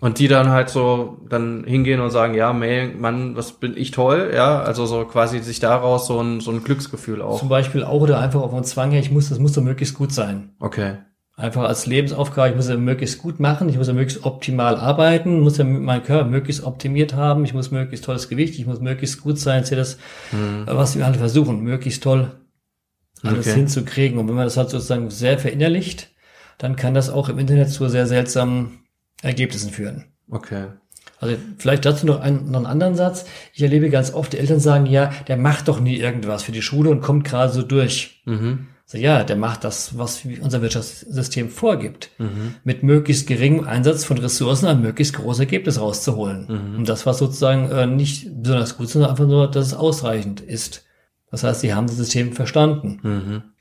Und die dann halt so dann hingehen und sagen, ja, Mann, was bin ich toll, ja, also so quasi sich daraus so ein, so ein Glücksgefühl auch. Zum Beispiel auch oder einfach auf einen Zwang her, ich muss, das muss doch möglichst gut sein. Okay. Einfach als Lebensaufgabe, ich muss ja möglichst gut machen, ich muss ja möglichst optimal arbeiten, muss ja meinen Körper möglichst optimiert haben, ich muss möglichst tolles Gewicht, ich muss möglichst gut sein, ist ja das, was wir alle versuchen, möglichst toll alles Okay. hinzukriegen. Und wenn man das halt sozusagen sehr verinnerlicht, dann kann das auch im Internet zu sehr seltsamen Ergebnissen führen. Okay. Also vielleicht dazu noch einen, noch einen anderen Satz. Ich erlebe ganz oft, die Eltern sagen, ja, der macht doch nie irgendwas für die Schule und kommt gerade so durch. Mhm. Also ja, der macht das, was unser Wirtschaftssystem vorgibt, mhm. mit möglichst geringem Einsatz von Ressourcen ein möglichst großes Ergebnis rauszuholen. Mhm. Und das war sozusagen äh, nicht besonders gut, sondern einfach nur, dass es ausreichend ist. Das heißt, sie haben das System verstanden.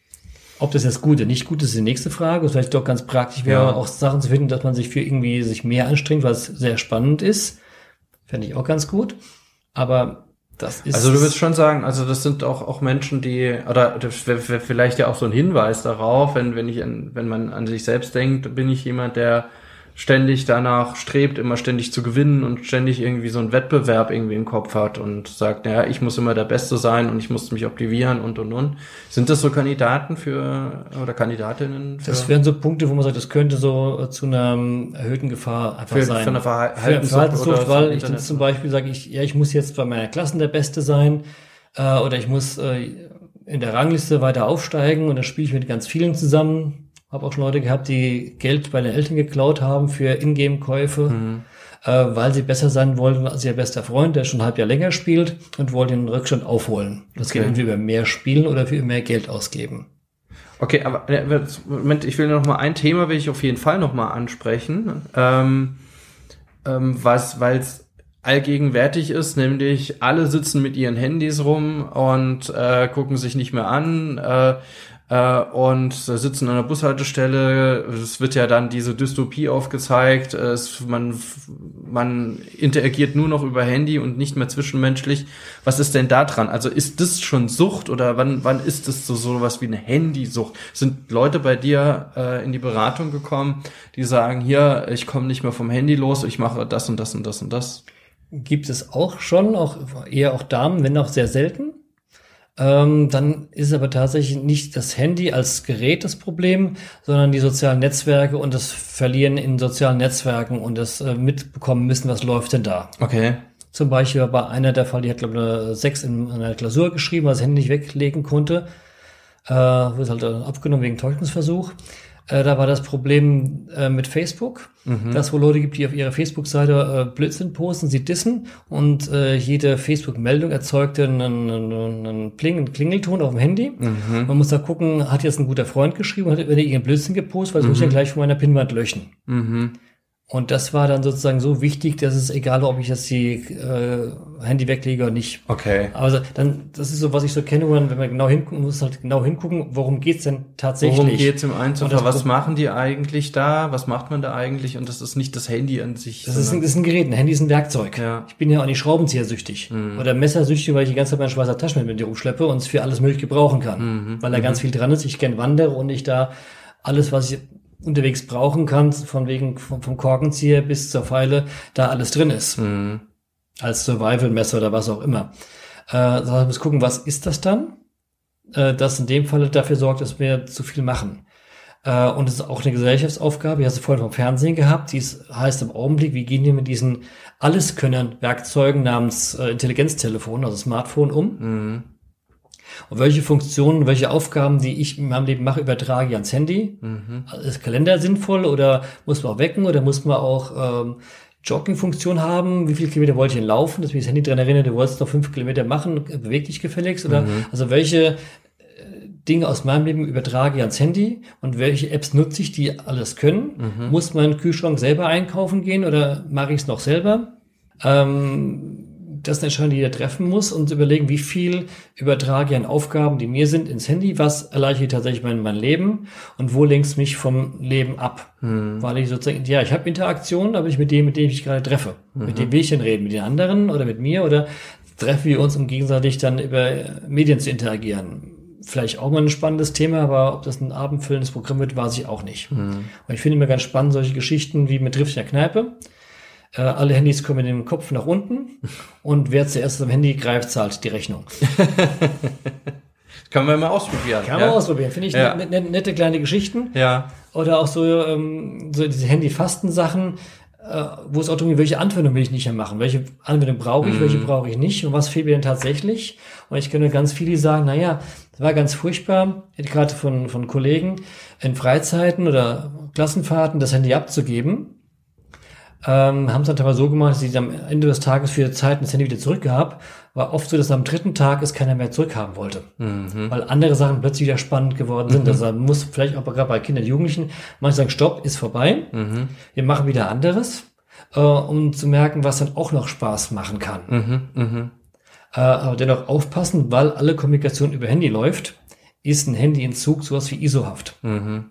Ob das jetzt gut oder nicht gut ist, ist die nächste Frage. Und vielleicht doch ganz praktisch wäre ja. auch Sachen zu finden, dass man sich für irgendwie sich mehr anstrengt, weil es sehr spannend ist. Fände ich auch ganz gut. Aber das ist also du würdest schon sagen, also das sind auch auch Menschen, die oder das wäre vielleicht ja auch so ein Hinweis darauf, wenn wenn ich an, wenn man an sich selbst denkt, bin ich jemand, der ständig danach strebt, immer ständig zu gewinnen und ständig irgendwie so einen Wettbewerb irgendwie im Kopf hat und sagt, naja, ich muss immer der Beste sein und ich muss mich optimieren und und und. Sind das so Kandidaten für oder Kandidatinnen? Für das wären so Punkte, wo man sagt, das könnte so zu einer ähm, erhöhten Gefahr einfach für, sein. Für eine Verhaltenssucht, Verhaltenssucht weil ich dann zum Beispiel sage, ich, ja, ich muss jetzt bei meiner Klassen der Beste sein äh, oder ich muss äh, in der Rangliste weiter aufsteigen und dann spiele ich mit ganz vielen zusammen habe auch schon Leute gehabt, die Geld bei den Eltern geklaut haben für Ingame-Käufe, mhm. äh, weil sie besser sein wollten als ihr bester Freund, der schon ein halb Jahr länger spielt und wollte den Rückstand aufholen. Das okay. geht entweder über mehr Spielen oder für mehr Geld ausgeben. Okay, aber äh, Moment, ich will noch mal ein Thema will ich auf jeden Fall noch mal ansprechen, ähm, ähm, was, weil es allgegenwärtig ist, nämlich alle sitzen mit ihren Handys rum und äh, gucken sich nicht mehr an. Äh, äh, und sitzen an der Bushaltestelle. Es wird ja dann diese Dystopie aufgezeigt. Es, man, man interagiert nur noch über Handy und nicht mehr zwischenmenschlich. Was ist denn da dran? Also ist das schon Sucht oder wann, wann ist das so sowas wie eine Handysucht? Sind Leute bei dir äh, in die Beratung gekommen, die sagen, hier, ich komme nicht mehr vom Handy los, ich mache das und das und das und das? Gibt es auch schon, auch eher auch Damen, wenn auch sehr selten. Ähm, dann ist aber tatsächlich nicht das Handy als Gerät das Problem, sondern die sozialen Netzwerke und das Verlieren in sozialen Netzwerken und das äh, mitbekommen müssen, was läuft denn da. Okay. Zum Beispiel war einer der Fall, die hat, glaube ich, eine 6 in einer Klausur geschrieben, weil das Handy nicht weglegen konnte. Äh, wurde halt abgenommen wegen Täuschungsversuch. Äh, da war das Problem äh, mit Facebook, mhm. dass wo Leute gibt, die auf ihrer Facebook-Seite äh, Blödsinn posten, sie dissen und äh, jede Facebook-Meldung erzeugte einen, einen, einen, Pling, einen Klingelton auf dem Handy. Mhm. Man muss da gucken, hat jetzt ein guter Freund geschrieben, hat er irgendeinen Blödsinn gepostet, weil das mhm. muss ich ja gleich von meiner Pinwand löschen. Mhm. Und das war dann sozusagen so wichtig, dass es egal, ob ich jetzt die äh, Handy weglege oder nicht. Okay. Also dann, das ist so, was ich so kenne, wenn man genau hingucken muss, halt genau hingucken, worum geht's denn tatsächlich? Worum geht's im Einzelfall? Was machen die eigentlich da? Was macht man da eigentlich? Und das ist nicht das Handy an sich. Das ist ein, das ist ein Gerät. Ein Handy ist ein Werkzeug. Ja. Ich bin ja auch nicht Schraubenzieher-süchtig mhm. oder Messersüchtig, weil ich die ganze Zeit meine Schweizer Taschen mit mir rumschleppe und es für alles möglich gebrauchen kann. Mhm. Weil da mhm. ganz viel dran ist. Ich gern wandere und ich da alles, was ich unterwegs brauchen kannst, von wegen vom, vom Korkenzieher bis zur Pfeile, da alles drin ist. Mhm. Als Survival-Messer oder was auch immer. Äh, das heißt, muss gucken, was ist das dann? Äh, das in dem Falle dafür sorgt, dass wir zu viel machen. Äh, und es ist auch eine Gesellschaftsaufgabe, die hast du vorhin vom Fernsehen gehabt, die heißt im Augenblick, wie gehen wir mit diesen Alleskönnern-Werkzeugen namens äh, Intelligenztelefon, also Smartphone um? Mhm. Und welche Funktionen, welche Aufgaben, die ich in meinem Leben mache, übertrage ich ans Handy? Mhm. Ist Kalender sinnvoll oder muss man auch wecken oder muss man auch ähm, Jogging-Funktion haben? Wie viele Kilometer wollte ich denn laufen? Dass mich das Handy dran erinnert, du wolltest noch fünf Kilometer machen, beweg dich gefälligst? Oder mhm. also welche äh, Dinge aus meinem Leben übertrage ich ans Handy und welche Apps nutze ich, die alles können? Mhm. Muss mein Kühlschrank selber einkaufen gehen oder mache ich es noch selber? Ähm, das ist eine Entscheidung, die jeder treffen muss und überlegen, wie viel übertrage ich an Aufgaben, die mir sind, ins Handy, was erleichtert tatsächlich mein, mein Leben und wo lenkt mich vom Leben ab. Hm. Weil ich sozusagen, ja, ich habe Interaktion, aber ich mit dem, mit dem ich gerade treffe. Mhm. Mit dem will ich denn reden, mit den anderen oder mit mir oder treffen wir uns, um gegenseitig dann über Medien zu interagieren vielleicht auch mal ein spannendes Thema, aber ob das ein abendfüllendes Programm wird, weiß ich auch nicht. Mhm. Und ich finde immer ganz spannend solche Geschichten wie mit Triff in der Kneipe. Äh, alle Handys kommen mit dem Kopf nach unten und wer zuerst am Handy greift, zahlt die Rechnung. Können wir mal ausprobieren. Kann man ausprobieren. Finde ich ja. nette, nette kleine Geschichten. Ja. Oder auch so, ähm, so diese Handy-Fasten-Sachen, äh, wo es auch darum geht, welche Anwendung will ich nicht mehr machen? Welche Anwendung brauche ich, mm. welche brauche ich nicht? Und was fehlt mir denn tatsächlich? Und ich kenne ganz viele, die sagen, naja, das war ganz furchtbar, gerade von, von Kollegen, in Freizeiten oder Klassenfahrten das Handy abzugeben ähm, haben es dann teilweise so gemacht, dass sie am Ende des Tages für Zeit das Handy wieder zurückgab. War oft so, dass am dritten Tag es keiner mehr zurückhaben wollte. Mhm. Weil andere Sachen plötzlich wieder spannend geworden sind. Also man muss vielleicht auch gerade bei Kindern und Jugendlichen manche sagen, stopp, ist vorbei. Mhm. Wir machen wieder anderes, äh, um zu merken, was dann auch noch Spaß machen kann. Mhm. Mhm. Äh, aber dennoch aufpassen, weil alle Kommunikation über Handy läuft, ist ein Handyentzug sowas wie ISO-Haft. Mhm.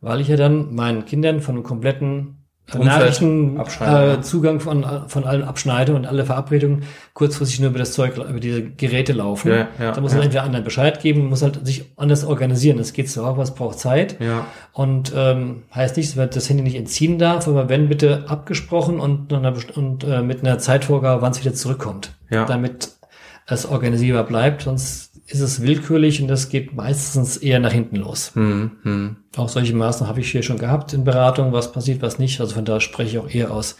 Weil ich ja dann meinen Kindern von einem kompletten Nachrichtenzugang ja. äh, Zugang von, von allen abschneide und alle Verabredungen kurzfristig nur über das Zeug, über diese Geräte laufen. Ja, ja, da muss ja. man entweder anderen Bescheid geben, muss halt sich anders organisieren. Das geht auch, aber es braucht Zeit. Ja. Und ähm, heißt nicht, dass man das Handy nicht entziehen darf, aber wenn bitte abgesprochen und, und äh, mit einer Zeitvorgabe, wann es wieder zurückkommt. Ja. Damit es organisierbar bleibt, sonst ist es willkürlich und das geht meistens eher nach hinten los. Mhm. Mhm. Auch solche Maßnahmen habe ich hier schon gehabt in Beratung, was passiert, was nicht. Also von daher spreche ich auch eher aus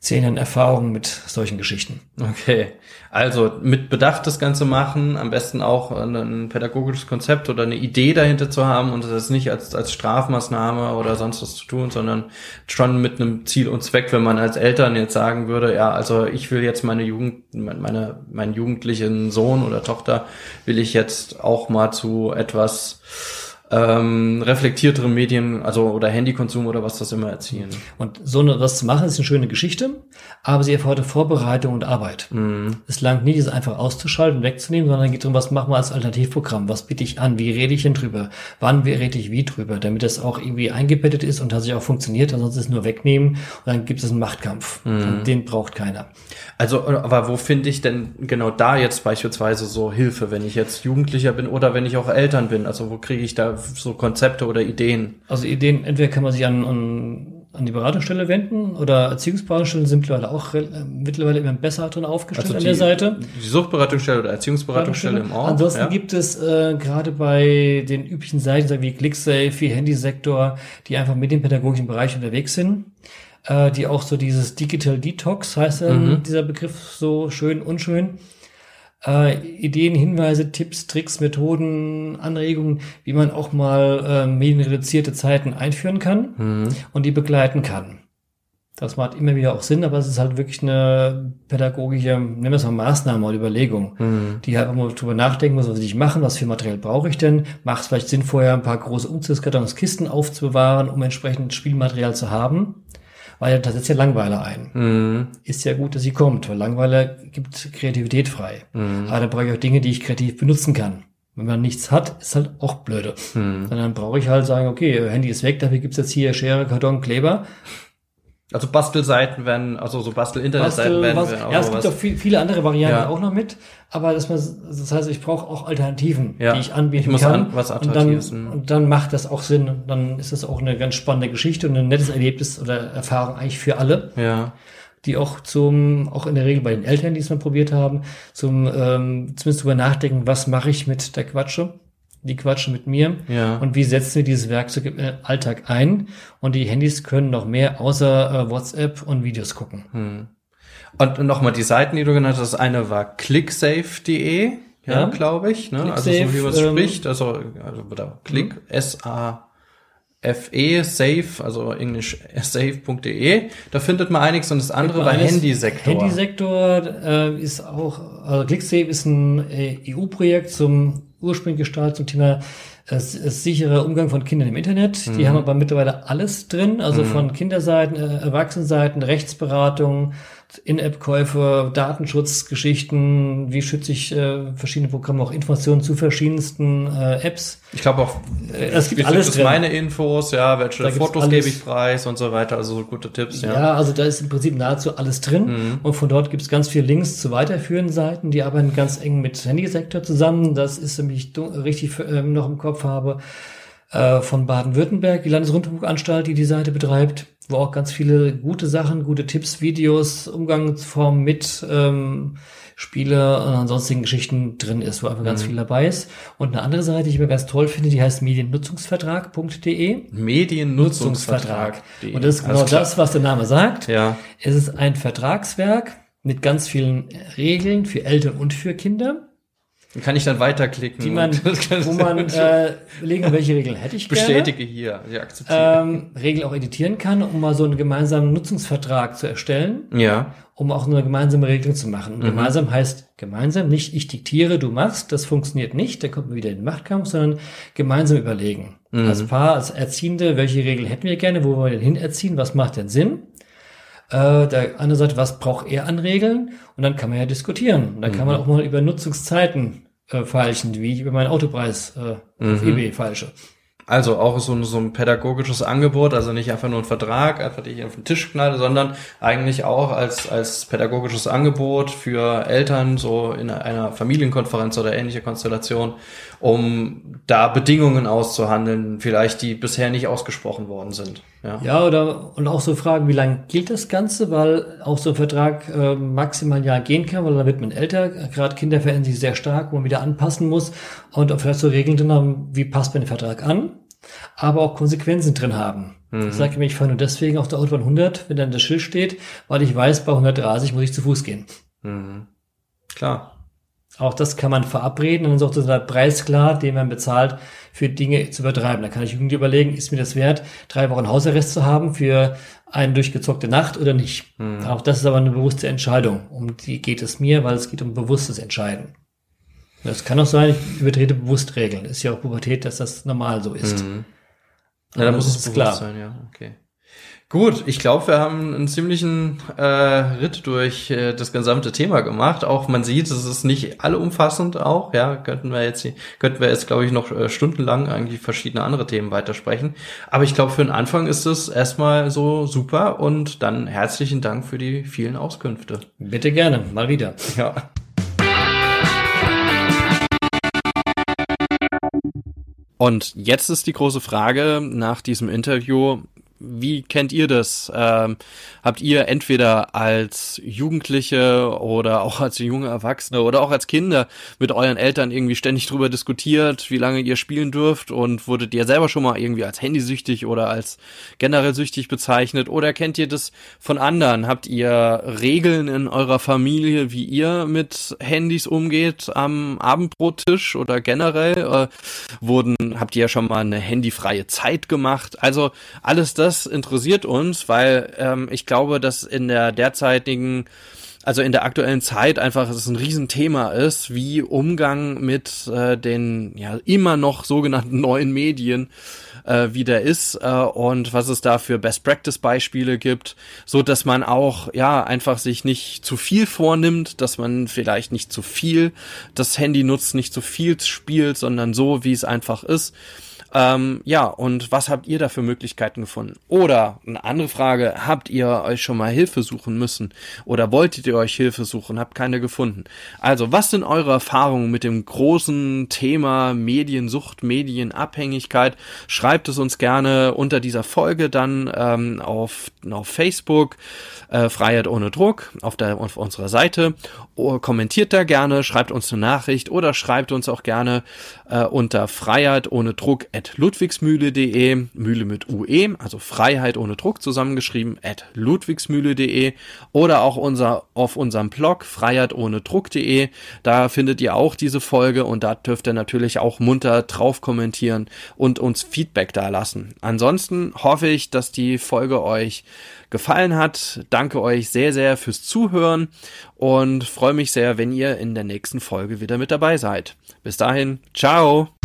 zehn Jahren Erfahrung mit solchen Geschichten. Okay, also mit Bedacht das Ganze machen, am besten auch ein pädagogisches Konzept oder eine Idee dahinter zu haben und das nicht als, als Strafmaßnahme oder sonst was zu tun, sondern schon mit einem Ziel und Zweck, wenn man als Eltern jetzt sagen würde, ja, also ich will jetzt meine Jugend, meine, meinen jugendlichen Sohn oder Tochter will ich jetzt auch mal zu etwas ähm, reflektierteren Medien, also oder Handykonsum oder was das immer erziehen. Und so was zu machen, ist eine schöne Geschichte, aber sie erfordert Vorbereitung und Arbeit. Es langt nicht, es einfach auszuschalten, wegzunehmen, sondern geht darum, was machen wir als Alternativprogramm? Was biete ich an? Wie rede ich denn drüber? Wann rede ich wie drüber? Damit das auch irgendwie eingebettet ist und tatsächlich auch funktioniert, ansonsten ist es nur wegnehmen und dann gibt es einen Machtkampf. Und den braucht keiner. Also, aber wo finde ich denn genau da jetzt beispielsweise so Hilfe, wenn ich jetzt Jugendlicher bin oder wenn ich auch Eltern bin? Also wo kriege ich da so Konzepte oder Ideen? Also Ideen, entweder kann man sich an, an, an die Beratungsstelle wenden oder Erziehungsberatungsstellen sind mittlerweile auch äh, mittlerweile immer besser drin aufgestellt an die, der Seite. die Suchtberatungsstelle oder Erziehungsberatungsstelle im Ort? Ansonsten ja? gibt es äh, gerade bei den üblichen Seiten wie ClickSafe, wie Handysektor, die einfach mit dem pädagogischen Bereich unterwegs sind, äh, die auch so dieses Digital Detox heißt ja Mhm. dieser Begriff so schön, unschön. Äh, Ideen, Hinweise, Tipps, Tricks, Methoden, Anregungen, wie man auch mal äh, medienreduzierte Zeiten einführen kann Mhm. und die begleiten kann. Das macht immer wieder auch Sinn, aber es ist halt wirklich eine pädagogische, nennen wir es mal Maßnahme oder Überlegung, Mhm. die halt mal drüber nachdenken muss, was will ich machen, was für Material brauche ich denn, macht es vielleicht Sinn, vorher ein paar große Umzugskartons, Kisten aufzubewahren, um entsprechend Spielmaterial zu haben, weil das setzt ja Langweiler ein. Mhm. Ist ja gut, dass sie kommt, weil Langweiler gibt Kreativität frei. Mhm. Aber dann brauche ich auch Dinge, die ich kreativ benutzen kann. Wenn man nichts hat, ist halt auch blöde. Mhm. Und dann brauche ich halt sagen, okay, Handy ist weg, dafür gibt's jetzt hier Schere, Karton, Kleber. Also Bastelseiten werden, also so Bastel-Internetseiten Bastel, werden, auch ja, es gibt auch viel, viele andere Varianten Ja. auch noch mit, aber dass man, das heißt, ich brauche auch Alternativen, Ja. die ich anbieten Ich muss kann. an- was und dann, mhm. und dann macht das auch Sinn. Und dann ist das auch eine ganz spannende Geschichte und ein nettes Erlebnis oder Erfahrung eigentlich für alle, Ja. die auch zum, auch in der Regel bei den Eltern, die es mal probiert haben, zum ähm, zumindest drüber nachdenken, was mache ich mit der Quatsche? Die quatschen mit mir. Ja. Und wie setzen wir dieses Werkzeug im äh, Alltag ein? Und die Handys können noch mehr außer äh, WhatsApp und Videos gucken. Und nochmal die Seiten, die du genannt hast, das eine war clicksafe.de, ja, Ja. glaube ich, ne? also so wie man es ähm, spricht, also, also oder click, S-A-F-E, safe, also englisch safe.de, da findet man einiges und das andere war Handysektor. Handysektor äh, ist auch, also ClickSafe ist ein äh, EU-Projekt zum ursprünglich gestartet zum Thema äh, s- sichere Umgang von Kindern im Internet. Mhm. Die haben aber mittlerweile alles drin, also von Kinderseiten, äh, Erwachsenenseiten, Rechtsberatung, In-App-Käufe, Datenschutzgeschichten, wie schütze ich äh, verschiedene Programme, auch Informationen zu verschiedensten äh, Apps. Ich glaube auch, Äh, es gibt alles drin. meine Infos, ja, welche Da Fotos gebe ich preis und so weiter, also so gute Tipps, Ja. ja. also da ist im Prinzip nahezu alles drin. Mhm. Und von dort gibt es ganz viele Links zu weiterführenden Seiten, die arbeiten ganz eng mit Handysektor zusammen. Das ist nämlich richtig ähm, noch im Kopf habe. Äh, von Baden-Württemberg, die Landesrundfunkanstalt, die die Seite betreibt, wo auch ganz viele gute Sachen, gute Tipps, Videos, Umgangsformen mit ähm, Spiele und ansonstigen Geschichten drin ist, wo einfach ganz viel dabei ist. Und eine andere Seite, die ich mir ganz toll finde, die heißt mediennutzungsvertrag.de. Mediennutzungsvertrag. Und das ist genau klar. das, was der Name sagt. Ja. Es ist ein Vertragswerk mit ganz vielen Regeln für Eltern und für Kinder, kann ich dann weiterklicken. Die man, wo man äh, legen, welche Regeln hätte ich gerne. Bestätige hier, ja, akzeptiere. Ähm, Regeln auch editieren kann, um mal so einen gemeinsamen Nutzungsvertrag zu erstellen. Ja. Um auch eine gemeinsame Regelung zu machen. Und mhm. gemeinsam heißt gemeinsam, nicht ich diktiere, du machst, das funktioniert nicht, da kommt man wieder in den Machtkampf, sondern gemeinsam überlegen. Mhm. Als Paar, als Erziehende, welche Regeln hätten wir gerne, wo wollen wir denn hin erziehen, was macht denn Sinn? Äh, der andere sagt, was braucht er an Regeln? Und dann kann man ja diskutieren. Und dann mhm. kann man mhm. auch mal über Nutzungszeiten äh, feilschen, wie ich über meinen Autopreis äh, mhm. auf eBay falsche. Also auch so ein, so ein pädagogisches Angebot, also nicht einfach nur ein Vertrag, einfach die ich auf den Tisch knalle, sondern eigentlich auch als, als pädagogisches Angebot für Eltern, so in einer Familienkonferenz oder ähnliche Konstellation, um da Bedingungen auszuhandeln, vielleicht die bisher nicht ausgesprochen worden sind. Ja, ja oder und auch so Fragen, wie lange gilt das Ganze, weil auch so ein Vertrag äh, maximal ein Jahr gehen kann, weil dann wird man älter, gerade Kinder verändern sich sehr stark, wo man wieder anpassen muss. Und auch vielleicht so Regeln drin haben, wie passt man den Vertrag an aber auch Konsequenzen drin haben. Mhm. Ich sage mir, ich fahre nur deswegen auf der Autobahn 100, wenn dann das Schild steht, weil ich weiß, bei 130 muss ich zu Fuß gehen. Mhm. Klar. Auch das kann man verabreden und dann ist auch der Preis klar, den man bezahlt, für Dinge zu übertreiben. Da kann ich irgendwie überlegen, ist mir das wert, drei Wochen Hausarrest zu haben für eine durchgezockte Nacht oder nicht. Mhm. Auch das ist aber eine bewusste Entscheidung. Um die geht es mir, weil es geht um bewusstes Entscheiden. Das kann auch sein, ich übertrete bewusst Regeln. Ist ja auch Pubertät, dass das normal so ist. Mhm. Ja, da muss es klar sein, ja. Okay. Gut, ich glaube, wir haben einen ziemlichen äh, Ritt durch äh, das gesamte Thema gemacht. Auch man sieht, es ist nicht allumfassend auch. Ja, könnten wir jetzt, könnten wir jetzt, glaube ich, noch äh, stundenlang eigentlich verschiedene andere Themen weitersprechen. Aber ich glaube, für den Anfang ist es erstmal so super und dann herzlichen Dank für die vielen Auskünfte. Bitte gerne, mal wieder. Ja. Und jetzt ist die große Frage nach diesem Interview, wie kennt ihr das? Ähm, habt ihr entweder als Jugendliche oder auch als junge Erwachsene oder auch als Kinder mit euren Eltern irgendwie ständig drüber diskutiert, wie lange ihr spielen dürft und wurdet ihr selber schon mal irgendwie als handysüchtig oder als generell süchtig bezeichnet oder kennt ihr das von anderen? Habt ihr Regeln in eurer Familie, wie ihr mit Handys umgeht am Abendbrottisch oder generell? Äh, wurden, habt ihr schon mal eine handyfreie Zeit gemacht? Also alles das das interessiert uns, weil ähm, ich glaube, dass in der derzeitigen also in der aktuellen Zeit einfach es ein Riesenthema ist, wie Umgang mit äh, den ja immer noch sogenannten neuen Medien äh, wie ist äh, und was es da für Best Practice Beispiele gibt, so dass man auch ja einfach sich nicht zu viel vornimmt, dass man vielleicht nicht zu viel das Handy nutzt, nicht zu viel spielt, sondern so wie es einfach ist ähm, ja, und was habt ihr da für Möglichkeiten gefunden? Oder eine andere Frage, habt ihr euch schon mal Hilfe suchen müssen? Oder wolltet ihr euch Hilfe suchen, habt keine gefunden? Also, was sind eure Erfahrungen mit dem großen Thema Mediensucht, Medienabhängigkeit? Schreibt es uns gerne unter dieser Folge dann ähm, auf, auf Facebook, äh, Freiheit ohne Druck, auf, der, auf unserer Seite. O kommentiert da gerne, schreibt uns eine Nachricht oder schreibt uns auch gerne äh, unter Freiheit ohne Druck at ludwigsmühle.de, Mühle mit UE, also Freiheit ohne Druck zusammengeschrieben, at ludwigsmühle.de oder auch unser, auf unserem Blog Freiheit ohne Druck.de. Da findet ihr auch diese Folge und da dürft ihr natürlich auch munter drauf kommentieren und uns Feedback da lassen. Ansonsten hoffe ich, dass die Folge euch gefallen hat. Danke euch sehr, sehr fürs Zuhören und freue mich sehr, wenn ihr in der nächsten Folge wieder mit dabei seid. Bis dahin, ciao!